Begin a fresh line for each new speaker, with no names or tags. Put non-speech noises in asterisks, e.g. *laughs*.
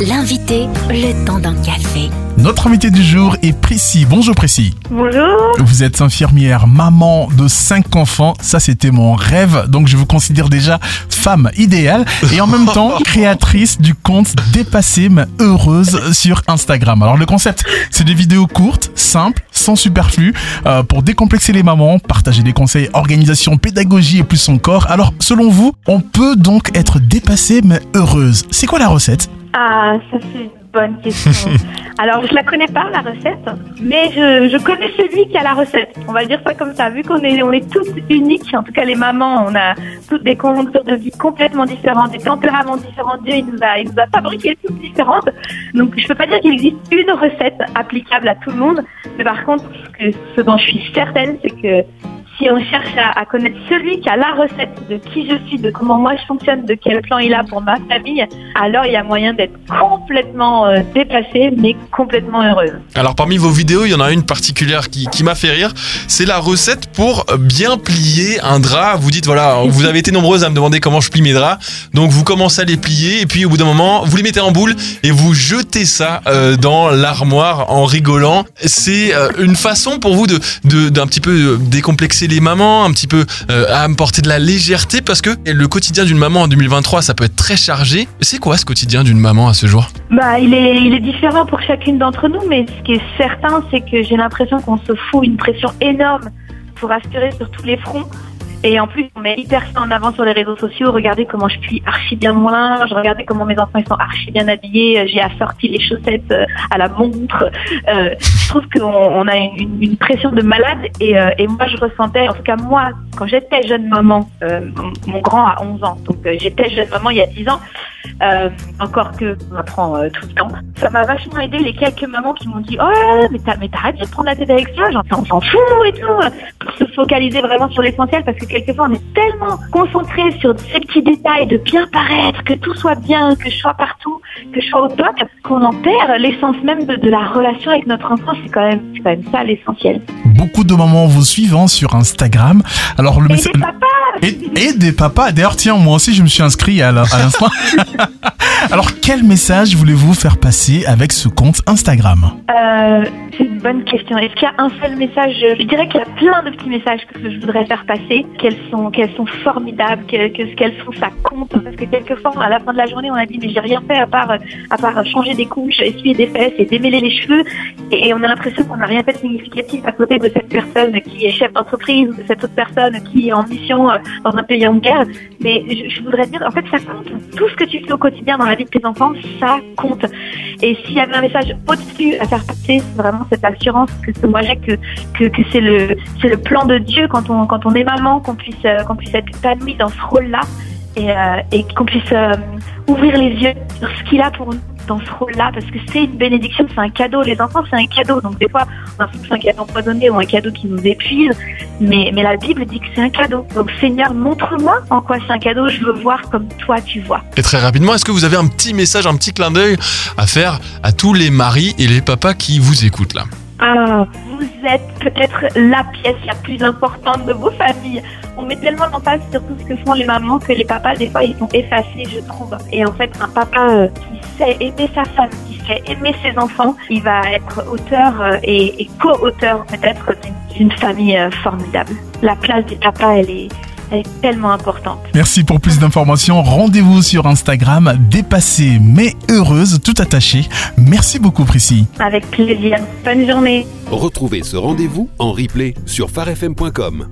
L'invité, le temps d'un café.
Notre invité du jour est Prissy. Bonjour Prissy.
Bonjour.
Vous êtes infirmière, maman de cinq enfants. Ça, c'était mon rêve. Donc, je vous considère déjà femme idéale et en même temps *laughs* créatrice du compte Dépassée mais heureuse sur Instagram. Alors, le concept, c'est des vidéos courtes, simples, sans superflu, euh, pour décomplexer les mamans, partager des conseils, organisation, pédagogie et plus encore. Alors, selon vous, on peut donc être dépassée mais heureuse. C'est quoi la recette?
Ah, ça c'est une bonne question. *laughs* Alors, je la connais pas, la recette, mais je, je connais celui qui a la recette. On va dire ça comme ça. Vu qu'on est, on est tous uniques, en tout cas les mamans, on a toutes des conjonctures de vie complètement différentes, des tempéraments différents. Dieu, il nous a, il nous a fabriqué toutes différentes. Donc, je peux pas dire qu'il existe une recette applicable à tout le monde. Mais par contre, ce, que, ce dont je suis certaine, c'est que si on cherche à, à, connaître celui qui a la recette de qui je suis, de comment moi je fonctionne, de quel plan il a pour ma famille, alors il y a moyen d'être complètement euh, dépassée, mais complètement heureuse.
Alors parmi vos vidéos, il y en a une particulière qui, qui m'a fait rire. C'est la recette pour bien plier un drap. Vous dites, voilà, *laughs* vous avez été nombreuses à me demander comment je plie mes draps. Donc vous commencez à les plier et puis au bout d'un moment, vous les mettez en boule et vous jetez ça euh, dans l'armoire en rigolant. C'est euh, une façon pour vous de d'un petit peu décomplexer les mamans, un petit peu euh, à apporter de la légèreté parce que le quotidien d'une maman en 2023, ça peut être très chargé. C'est quoi ce quotidien d'une maman à ce jour?
Bah, il est, il est différent pour chacune d'entre nous, mais ce qui est certain, c'est que j'ai l'impression qu'on se fout une pression énorme pour aspirer sur tous les fronts. Et en plus, on met hyper ça en avant sur les réseaux sociaux. Regardez comment je suis archi bien mon linge. Regardez comment mes enfants ils sont archi bien habillés. J'ai assorti les chaussettes à la montre. Euh, je trouve qu'on on a une, pression de malade. Et, euh, et, moi, je ressentais, en tout cas moi, quand j'étais jeune maman, euh, mon, grand a 11 ans, donc j'étais jeune maman il y a 10 ans. Encore que on apprend tout le temps. Ça m'a vachement aidé les quelques mamans qui m'ont dit oh mais t'arrêtes de prendre la tête avec ça, genre on s'en fout et tout, pour se focaliser vraiment sur l'essentiel parce que quelquefois on est tellement concentré sur ces petits détails de bien paraître, que tout soit bien, que je sois partout, que je sois au top, qu'on en perd l'essence même de, de, la relation avec notre enfant. C'est quand même, c'est quand même ça l'essentiel.
Beaucoup de mamans vous suivent sur Instagram. Alors le
papas.
Et, des papas. D'ailleurs, tiens, moi aussi je me suis inscrit à l'instant. *laughs* Alors quel message voulez-vous faire passer avec ce compte Instagram?
Euh, C'est une bonne question. Est-ce qu'il y a un seul message? Je dirais qu'il y a plein de petits messages que je voudrais faire passer qu'elles sont, qu'elles sont formidables, que, ce qu'elles font, ça compte? Parce que quelquefois, à la fin de la journée, on a dit, mais j'ai rien fait à part, à part changer des couches, essuyer des fesses et démêler les cheveux. Et, on a l'impression qu'on n'a rien fait de significatif à côté de cette personne qui est chef d'entreprise, de cette autre personne qui est en mission dans un pays en guerre. Mais je, je voudrais dire, en fait, ça compte. Tout ce que tu fais au quotidien dans la vie de tes enfants, ça compte. Et s'il y avait un message au-dessus à faire passer, c'est vraiment cette assurance que moi j'ai que, que, c'est le, c'est le plan de Dieu quand on, quand on est maman, qu'on puisse, qu'on puisse être épanoui dans ce rôle-là et, euh, et qu'on puisse euh, ouvrir les yeux sur ce qu'il a pour nous dans ce rôle-là, parce que c'est une bénédiction, c'est un cadeau. Les enfants, c'est un cadeau. Donc des fois, on a l'impression un cadeau empoisonné ou un cadeau qui nous épuise, mais, mais la Bible dit que c'est un cadeau. Donc Seigneur, montre-moi en quoi c'est un cadeau. Je veux voir comme toi tu vois.
Et très rapidement, est-ce que vous avez un petit message, un petit clin d'œil à faire à tous les maris et les papas qui vous écoutent là?
Ah, peut-être la pièce la plus importante de vos familles. On met tellement d'emphase sur tout ce que font les mamans que les papas, des fois, ils sont effacés, je trouve. Et en fait, un papa euh, qui sait aimer sa femme, qui sait aimer ses enfants, il va être auteur euh, et, et co-auteur peut-être d'une famille euh, formidable. La place du papa, elle est, elle est tellement importante.
Merci pour plus d'informations. Rendez-vous sur Instagram, dépassée mais heureuse, tout attaché. Merci beaucoup, Prissy.
Avec plaisir. Bonne journée.
Retrouvez ce rendez-vous en replay sur farfm.com.